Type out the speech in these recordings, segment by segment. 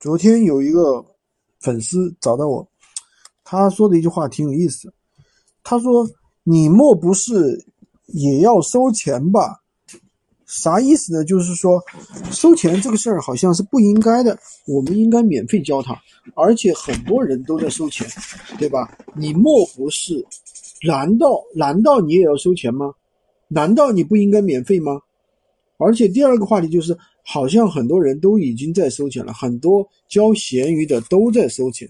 昨天有一个粉丝找到我，他说的一句话挺有意思。他说：“你莫不是也要收钱吧？”啥意思呢？就是说，收钱这个事儿好像是不应该的，我们应该免费教他，而且很多人都在收钱，对吧？你莫不是？难道难道你也要收钱吗？难道你不应该免费吗？而且第二个话题就是。好像很多人都已经在收钱了，很多教闲鱼的都在收钱。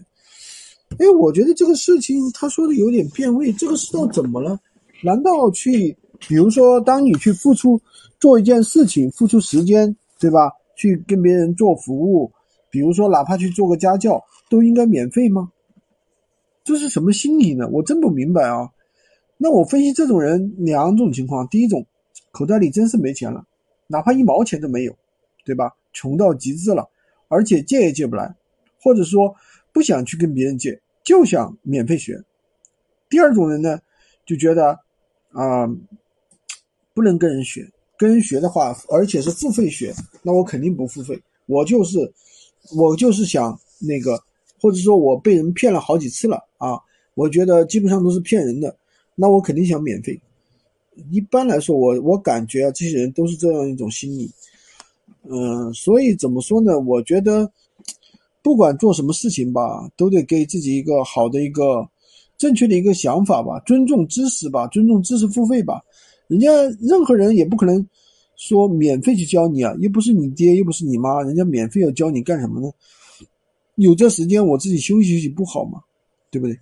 哎，我觉得这个事情他说的有点变味。这个世道怎么了？难道去，比如说，当你去付出做一件事情，付出时间，对吧？去跟别人做服务，比如说哪怕去做个家教，都应该免费吗？这是什么心理呢？我真不明白啊。那我分析这种人两种情况：第一种，口袋里真是没钱了，哪怕一毛钱都没有。对吧？穷到极致了，而且借也借不来，或者说不想去跟别人借，就想免费学。第二种人呢，就觉得啊，不能跟人学，跟人学的话，而且是付费学，那我肯定不付费。我就是我就是想那个，或者说我被人骗了好几次了啊，我觉得基本上都是骗人的，那我肯定想免费。一般来说，我我感觉啊，这些人都是这样一种心理。嗯，所以怎么说呢？我觉得，不管做什么事情吧，都得给自己一个好的一个正确的一个想法吧，尊重知识吧，尊重知识付费吧。人家任何人也不可能说免费去教你啊，又不是你爹，又不是你妈，人家免费要教你干什么呢？有这时间我自己休息休息不好吗？对不对？